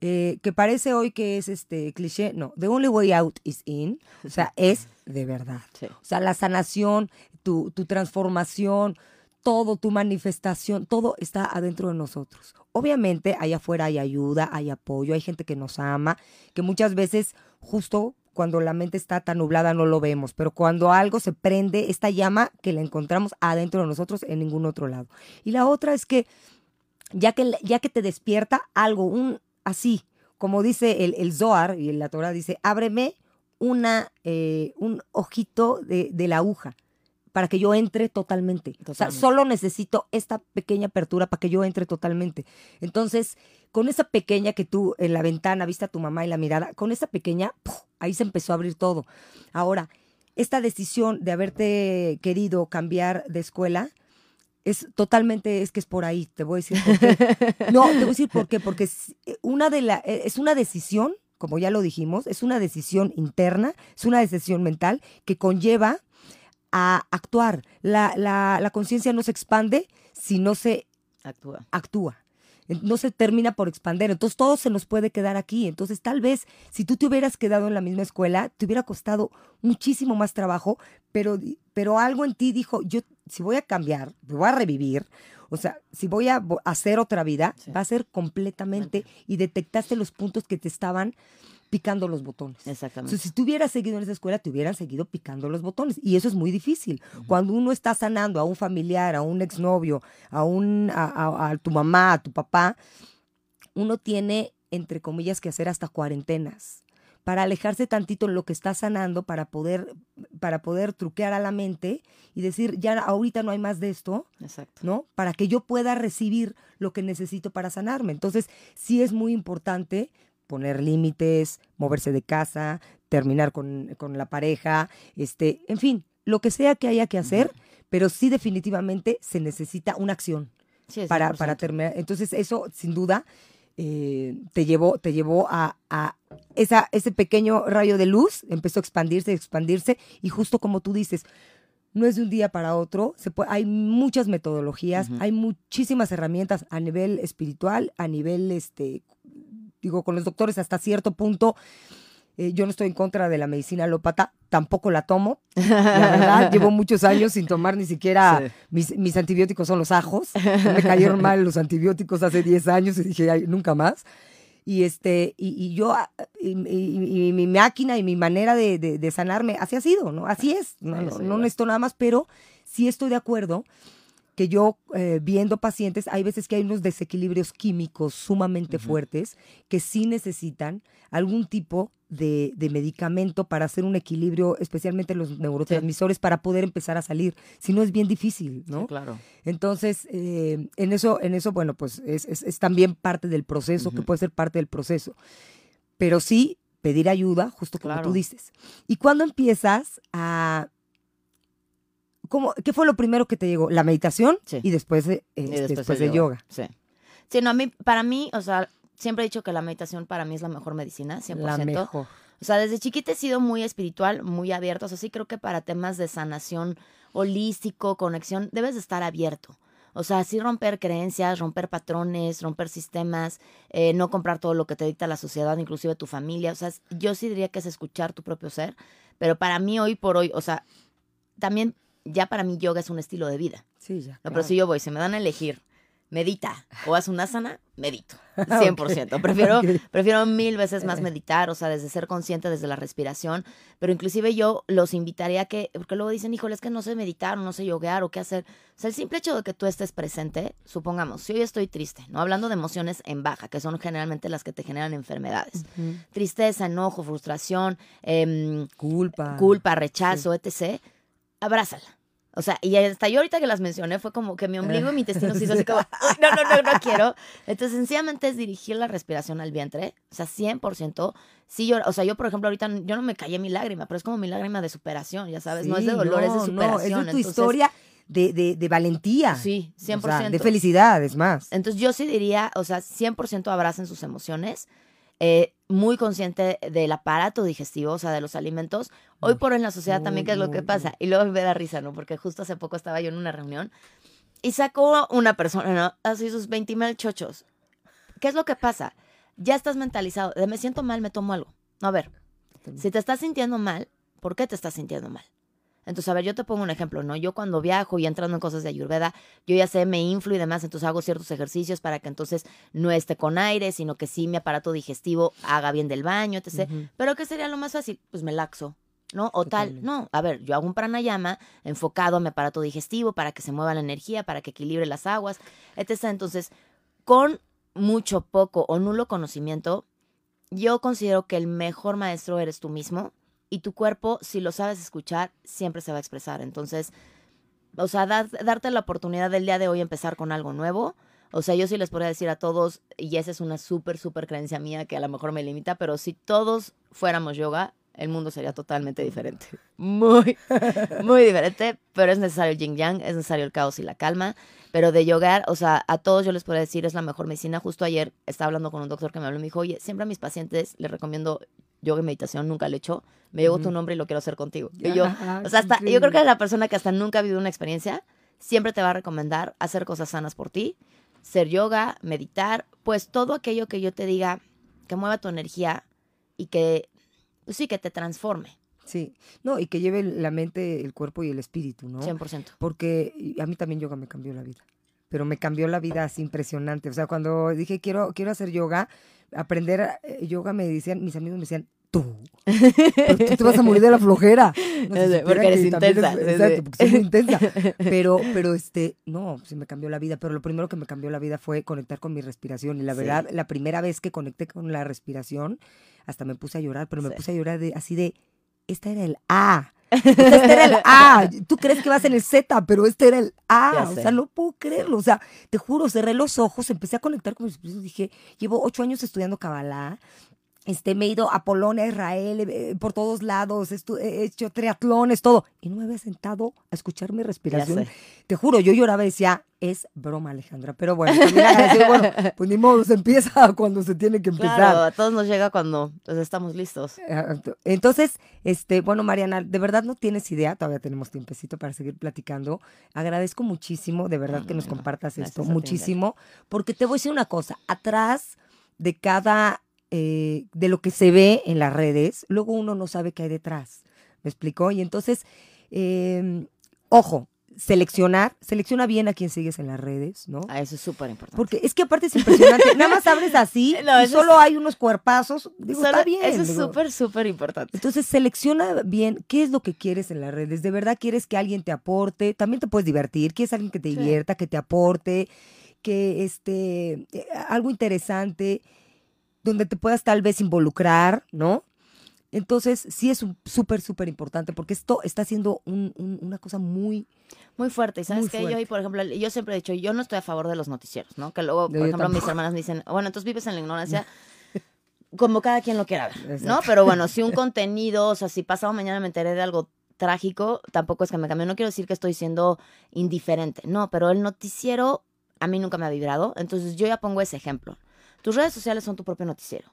eh, que parece hoy que es este cliché, no, the only way out is in, o sea, es de verdad. Sí. O sea, la sanación, tu, transformación, todo, tu manifestación, todo está adentro de nosotros. Obviamente, allá afuera hay ayuda, hay apoyo, hay gente que nos ama, que muchas veces justo cuando la mente está tan nublada no lo vemos, pero cuando algo se prende, esta llama que la encontramos adentro de nosotros en ningún otro lado. Y la otra es que ya que, ya que te despierta algo, un así, como dice el, el Zohar y la Torah dice, ábreme una, eh, un ojito de, de la aguja para que yo entre totalmente. O sea, solo necesito esta pequeña apertura para que yo entre totalmente. Entonces, con esa pequeña que tú en la ventana viste a tu mamá y la mirada, con esa pequeña, ¡puf! ahí se empezó a abrir todo. Ahora, esta decisión de haberte querido cambiar de escuela, es totalmente, es que es por ahí, te voy a decir por qué. No, te voy a decir por qué, porque es una, de la, eh, es una decisión, como ya lo dijimos, es una decisión interna, es una decisión mental que conlleva a actuar. La, la, la conciencia no se expande si no se Actúa. actúa. No se termina por expander. Entonces todo se nos puede quedar aquí. Entonces tal vez si tú te hubieras quedado en la misma escuela, te hubiera costado muchísimo más trabajo, pero, pero algo en ti dijo, yo si voy a cambiar, me voy a revivir, o sea, si voy a hacer otra vida, Sí. va a ser completamente y detectaste los puntos que te estaban picando los botones. Exactamente. Entonces, si tú hubieras seguido en esa escuela, te hubieran seguido picando los botones. Y eso es muy difícil. Cuando uno está sanando a un familiar, a un exnovio, a, un, a, a- a tu mamá, a tu papá, uno tiene, entre comillas, que hacer hasta cuarentenas para alejarse tantito en lo que está sanando, para poder, para poder truquear a la mente y decir, ya ahorita no hay más de esto, Exacto. ¿no? Para que yo pueda recibir lo que necesito para sanarme. Entonces, sí es muy importante poner límites, moverse de casa, terminar con, con la pareja, este, en fin, lo que sea que haya que hacer, pero sí definitivamente se necesita una acción Sí, para, 100%. para terminar. Entonces, eso sin duda eh, te llevó, te llevó a, a esa, ese pequeño rayo de luz, empezó a expandirse, expandirse, y justo como tú dices, no es de un día para otro, se puede, hay muchas metodologías, hay muchísimas herramientas a nivel espiritual, a nivel, este, digo, con los doctores hasta cierto punto, Eh, yo no estoy en contra de la medicina alópata, tampoco la tomo. La verdad, llevo muchos años sin tomar ni siquiera Sí. mis, mis antibióticos son los ajos. Me cayeron mal los antibióticos hace 10 años y dije, "Ay, nunca más. Y este, y, y yo, ah, y, y- y mi máquina y mi manera de, de- de sanarme, así ha sido, ¿no? Así es. No, no, no necesito nada más, pero sí estoy de acuerdo que yo eh, viendo pacientes, hay veces que hay unos desequilibrios químicos sumamente fuertes que sí necesitan algún tipo de, de medicamento para hacer un equilibrio, especialmente los neurotransmisores, para poder empezar a salir. Si no es bien difícil, ¿no? Sí, claro. Entonces, eh, en eso, en eso, bueno, pues es, es- es también parte del proceso, que puede ser parte del proceso. Pero sí pedir ayuda, justo como Claro. tú dices. ¿Y cuándo empiezas a... ¿Cómo, ¿Qué fue lo primero que te llegó? La meditación Sí. y después, de, Y este, después, de yoga. Sí. Sí, no, a mí, para mí, o sea, siempre he dicho que la meditación para mí es la mejor medicina, 100%. La mejor. O sea, desde chiquita he sido muy espiritual, muy abierta. O sea, sí creo que para temas de sanación holístico, conexión, debes de estar abierto. O sea, sí romper creencias, romper patrones, romper sistemas, eh, no comprar todo lo que te dicta la sociedad, inclusive tu familia. O sea, yo sí diría que es escuchar tu propio ser. Pero para mí, hoy por hoy, o sea, también ya para mí yoga es un estilo de vida. Sí, ya. No, pero si yo voy, si me dan a elegir, medita o haz una sana, medito. Ah, 100%. Prefiero, prefiero mil veces más Eh. meditar, o sea, desde ser consciente, desde la respiración. Pero inclusive yo los invitaría a que, porque luego dicen, híjole, es que no sé meditar o no sé yoguear o qué hacer. O sea, el simple hecho de que tú estés presente, supongamos, si hoy estoy triste, ¿no? Hablando de emociones en baja, que son generalmente las que te generan enfermedades. Tristeza, enojo, frustración, em, Culpa. culpa, rechazo, etc., abrázala. O sea, y hasta yo ahorita que las mencioné fue como que mi ombligo y mi intestino se hizo así como, "Uy, no, no, no, no quiero. Entonces, sencillamente es dirigir la respiración al vientre, o sea, 100%. Sí, yo, o sea, yo, por ejemplo, ahorita yo no me callé mi lágrima, pero es como mi lágrima de superación, ya sabes, no es de Sí, dolor, es de no, superación. No, es de tu Entonces, historia de, de, de valentía. Sí, O 100%. sea, de felicidad, es más. Entonces yo sí diría, o sea, 100% abracen sus emociones, eh, muy consciente del aparato digestivo, o sea, de los alimentos. Hoy por hoy en la sociedad también, ¿qué es lo que muy, pasa? Y luego me da risa, ¿no? Porque justo hace poco estaba yo en una reunión y sacó una persona, ¿no? Así sus 20 mil chochos. ¿Qué es lo que pasa? Ya estás mentalizado, de me siento mal, me tomo algo. No, a ver, si te estás sintiendo mal, ¿por qué te estás sintiendo mal? Entonces, a ver, yo te pongo un ejemplo, ¿no? Yo cuando viajo y entrando en cosas de Ayurveda, yo ya sé, me inflo y demás, entonces hago ciertos ejercicios para que entonces no esté con aire, sino que sí mi aparato digestivo haga bien del baño, etc. Pero ¿qué sería lo más fácil? Pues me laxo, ¿no? O tal, no. A ver, yo hago un pranayama enfocado a mi aparato digestivo para que se mueva la energía, para que equilibre las aguas, etc. Entonces, con mucho, poco o nulo conocimiento, yo considero que el mejor maestro eres tú mismo y tu cuerpo, si lo sabes escuchar, siempre se va a expresar. Entonces, o sea, dar- darte la oportunidad del día de hoy empezar con algo nuevo. O sea, yo sí les podría decir a todos, y esa es una súper, súper creencia mía que a lo mejor me limita, pero si todos fuéramos yoga, el mundo sería totalmente diferente. Muy, muy diferente, pero es necesario el yin yang, es necesario el caos y la calma. Pero de yogar, o sea, a todos yo les puedo decir, es la mejor medicina. Justo ayer estaba hablando con un doctor que me habló y me dijo, oye, siempre a mis pacientes les recomiendo yoga y meditación, nunca lo he hecho. Me llegó tu nombre y lo quiero hacer contigo. Y yo, Ah, o sea, hasta, yo creo que la persona que hasta nunca ha vivido una experiencia, siempre te va a recomendar hacer cosas sanas por ti, ser yoga, meditar, pues todo aquello que yo te diga que mueva tu energía y que, pues sí, que te transforme, Sí, no, y que lleve la mente, el cuerpo y el espíritu, ¿no? 100%. Porque a mí también yoga me cambió la vida. Pero me cambió la vida así impresionante. O sea, cuando dije quiero, quiero hacer yoga, aprender eh, yoga, me decían, mis amigos me decían, tú, pero tú te vas a morir de la flojera. No, si porque eres intensa, es- exacto, porque soy muy intensa. Pero, pero este, no, sí me cambió la vida. Pero lo primero que me cambió la vida fue conectar con mi respiración. Y la Sí. verdad, la primera vez que conecté con la respiración, hasta me puse a llorar, pero me Sí. puse a llorar de, así de, esta era el A. Sea, Este era el A. Tú crees que vas en el Z, pero este era el A. O sea, no puedo creerlo. O sea, te juro, cerré los ojos, empecé a conectar con mis espíritus. Dije, llevo ocho años estudiando Kabbalah. Este, me he ido a Polonia, a Israel, eh, por todos lados, he hecho triatlones, todo. Y no me había sentado a escuchar mi respiración. Te juro, yo lloraba y decía, es broma, Alejandra. Pero bueno, bueno, pues ni modo, se empieza cuando se tiene que empezar. Claro, a todos nos llega cuando pues, estamos listos. Entonces, este, bueno, Mariana, de verdad no tienes idea, todavía tenemos tiempecito para seguir platicando. Agradezco muchísimo, de verdad, No, que no, nos no. compartas esto, muchísimo, porque te voy a decir una cosa, atrás de cada eh, de lo que se ve en las redes, luego uno no sabe qué hay detrás. ¿Me explicó? Y entonces, eh, ojo, seleccionar, selecciona bien a quien sigues en las redes, ¿no? Ah, eso es súper importante. Porque es que aparte es impresionante. Nada más abres así No, y eso solo hay unos cuerpazos. Digo, Solo- está bien. Eso es súper, súper importante. Entonces selecciona bien qué es lo que quieres en las redes. ¿De verdad quieres que alguien te aporte? También te puedes divertir. ¿Quieres alguien que te Sí. divierta, que te aporte, que este eh, algo interesante donde te puedas tal vez involucrar, ¿no? Entonces sí es súper, súper importante porque esto está un- un- una cosa muy... Muy fuerte. Y sabes que yo, y por ejemplo, yo siempre he dicho, yo no estoy a favor de los noticieros, ¿no? Que luego, por yo ejemplo, mis hermanas me dicen, bueno, entonces vives en la ignorancia. Como cada quien lo quiera ver, ¿no? Pero bueno, si un contenido, o sea, si pasado mañana me enteré de algo trágico, tampoco es que me cambie. No quiero decir que estoy siendo indiferente, no, pero el noticiero a mí nunca me ha vibrado. Entonces yo ya pongo ese ejemplo. Tus redes sociales son tu propio noticiero.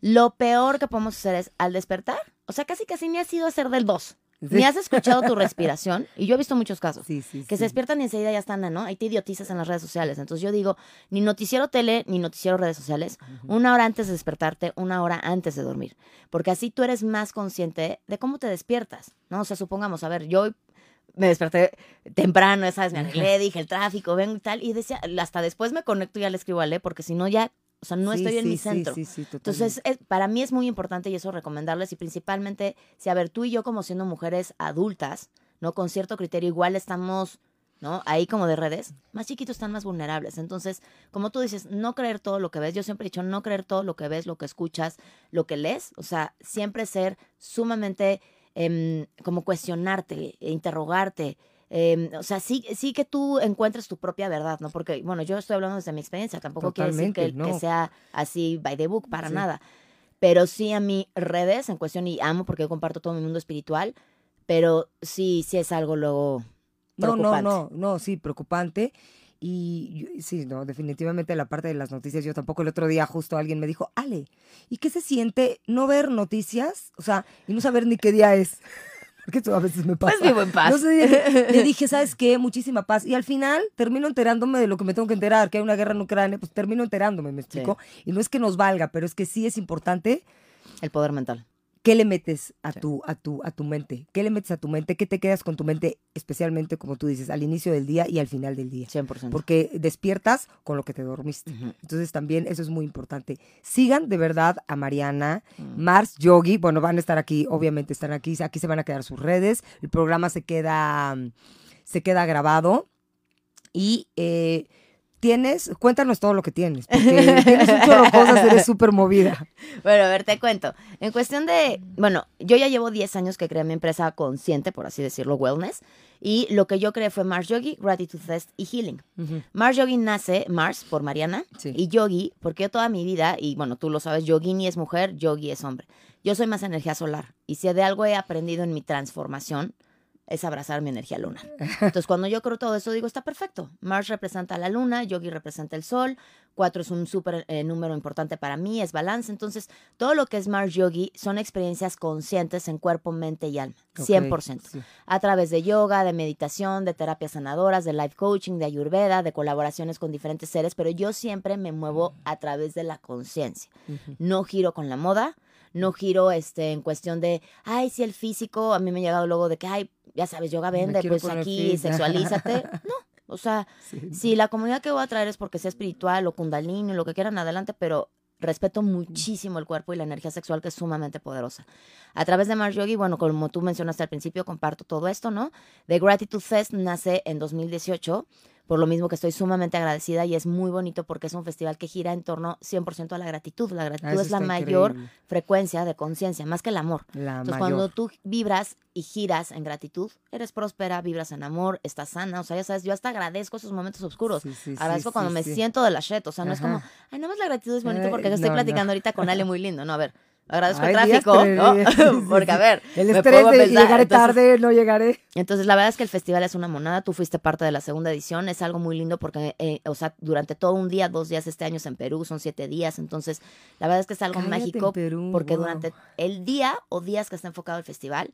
Lo peor que podemos hacer es al despertar, o sea, casi casi ni has ido a hacer del 2, ni has escuchado tu respiración. Y yo he visto muchos casos Sí, sí, que se despiertan y enseguida ya están, ¿no? Ahí te idiotizas en las redes sociales. Entonces yo digo, ni noticiero tele, ni noticiero redes sociales, una hora antes de despertarte, una hora antes de dormir. Porque así tú eres más consciente de cómo te despiertas, ¿no? O sea, supongamos, a ver, yo me desperté temprano, ¿sabes? Me arreglé, dije el tráfico, vengo y tal, y decía, hasta después me conecto y ya le escribo a Ale, porque si no ya, o sea, no Sí, estoy en sí, mi centro. sí. Entonces, es- para mí es muy importante y eso recomendarles y principalmente, si a ver, tú y yo como siendo mujeres adultas, ¿no? Con cierto criterio, igual estamos, ¿no? Ahí como de redes, más chiquitos están más vulnerables. Entonces, como tú dices, no creer todo lo que ves. Yo siempre he dicho, no creer todo lo que ves, lo que escuchas, lo que lees. O sea, siempre ser sumamente, em, como cuestionarte, e interrogarte. Em, o sea, sí, sí que tú encuentres tu propia verdad, ¿no? Porque, bueno, yo estoy hablando desde mi experiencia, tampoco quiere decir que, Totalmente, que no. sea así by the book, para Sí. nada. Pero sí a mí redes en cuestión y amo porque yo comparto todo mi mundo espiritual, pero sí, sí es algo luego No, no, preocupante. no, no, sí, preocupante. Y sí, no, definitivamente la parte de las noticias, yo tampoco el otro día justo alguien me dijo, Ale, ¿y qué se siente no ver noticias? O sea, y no saber ni qué día es. Porque eso a veces me pasa. Pues vivo en paz. Le dije, ¿sabes qué? Muchísima paz. Y al final termino enterándome de lo que me tengo que enterar, que hay una guerra en Ucrania, pues termino enterándome, ¿me explico? Y no es que nos valga, pero es que sí es importante El poder mental. ¿Qué le metes a Sí. tu, a tu, a tu mente? ¿Qué le metes a tu mente? ¿Qué te quedas con tu mente? Especialmente, como tú dices, al inicio del día y al final del día. 100%. Porque despiertas con lo que te dormiste. Entonces también eso es muy importante. Sigan de verdad a Mariana, Mm. Mars, Yogi. Bueno, van a estar aquí, obviamente están aquí. Aquí se van a quedar sus redes. El programa se queda, se queda grabado. Y eh, tienes, cuéntanos todo lo que tienes. Porque tienes un chorro de cosas, eres súper movida. Bueno, a ver, te cuento. En cuestión de, bueno, yo ya llevo 10 años que creé mi empresa consciente, por así decirlo, Wellness. Y lo que yo creé fue Mars Yogi, Gratitude Fest y Healing. Ujú. Mars Yogi nace, Mars por Mariana, Sí. y Yogi, porque yo toda mi vida, y bueno, tú lo sabes, Yogini es mujer, Yogi es hombre. Yo soy más energía solar. Y si de algo he aprendido en mi transformación, es abrazar mi energía lunar. Entonces, cuando yo creo todo eso, digo, está perfecto. Mars representa la luna, Yogi representa el sol, cuatro es un súper eh, número importante para mí, es balance. Entonces, todo lo que es Mars Yogi son experiencias conscientes en cuerpo, mente y alma, Ok, 100% sí. a través de yoga, de meditación, de terapias sanadoras, de life coaching, de ayurveda, de colaboraciones con diferentes seres, pero yo siempre me muevo a través de la conciencia. No giro con la moda, no giro este en cuestión de, ay, si el físico, a mí me ha llegado luego de que, ay, ya sabes, yoga vende, pues aquí sexualízate. No, o sea, Sí. si la comunidad que voy a traer es porque sea espiritual o kundalini, lo que quieran, adelante, pero respeto muchísimo el cuerpo y la energía sexual que es sumamente poderosa. A través de Mars Yogi, bueno, como tú mencionaste al principio, comparto todo esto, ¿no? The Gratitude Fest nace en 2018, por lo mismo que estoy sumamente agradecida y es muy bonito porque es un festival que gira en torno 100% a la gratitud. La gratitud eso es la mayor increíble. frecuencia de conciencia, más que el amor. La Entonces, mayor. cuando tú vibras y giras en gratitud, eres próspera, vibras en amor, estás sana. O sea, ya sabes, yo hasta agradezco esos momentos oscuros. Sí, sí, sí, agradezco cuando me siento de la shit. O sea, no es como, ay, nada más la gratitud es bonito Ay, porque yo estoy no, platicando ahorita con Ale muy lindo. No, a ver, agradezco el Hay días tráfico, ¿no? porque, a ver, El estrés de llegaré entonces- tarde, no llegaré. entonces, la verdad es que el festival es una monada. Tú fuiste parte de la segunda edición. Es algo muy lindo porque, eh, o sea, durante todo un día, dos días este año es en Perú, son siete días. Entonces, la verdad es que es algo Cállate mágico Perú, porque wow. durante el día o días que está enfocado el festival,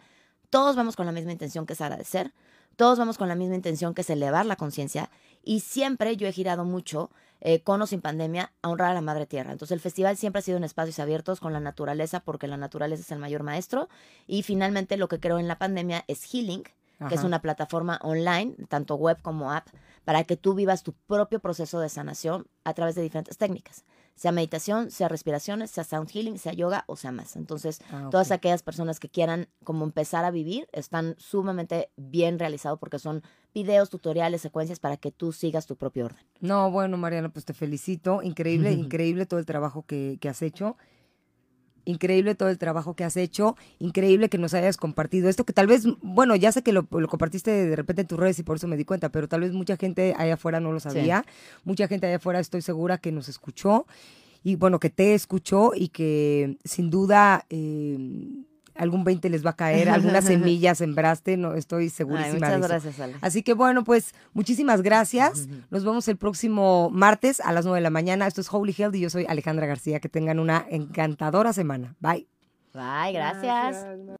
todos vamos con la misma intención que es agradecer. Todos vamos con la misma intención que es elevar la conciencia. Y siempre yo he girado mucho eh, con o sin pandemia, a honrar a la madre tierra. Entonces el festival siempre ha sido en espacios abiertos con la naturaleza, porque la naturaleza es el mayor maestro. Y finalmente lo que creo en la pandemia es Healing, que es una plataforma online, tanto web como app, para que tú vivas tu propio proceso de sanación a través de diferentes técnicas, sea meditación, sea respiraciones, sea sound healing, sea yoga o sea más. Entonces, Ah, todas aquellas personas que quieran como empezar a vivir están sumamente bien realizados porque son videos, tutoriales, secuencias para que tú sigas tu propio orden. No, bueno, Mariana, pues te felicito. Increíble, increíble todo el trabajo que, que has hecho. Increíble todo el trabajo que has hecho. Increíble que nos hayas compartido esto, que tal vez, bueno, ya sé que lo, lo compartiste de repente en tus redes y por eso me di cuenta, pero tal vez mucha gente allá afuera no lo sabía. Mucha gente allá afuera estoy segura que nos escuchó y bueno, que te escuchó y que sin duda eh, algún 20 les va a caer, algunas semillas sembraste, no estoy segurísima Ay, de muchas eso. gracias, Ale. Así que bueno, pues muchísimas gracias. Nos vemos el próximo martes a las 9 de la mañana. Esto es Holy Health y yo soy Alejandra García. Que tengan una encantadora semana. Bye. Bye, gracias.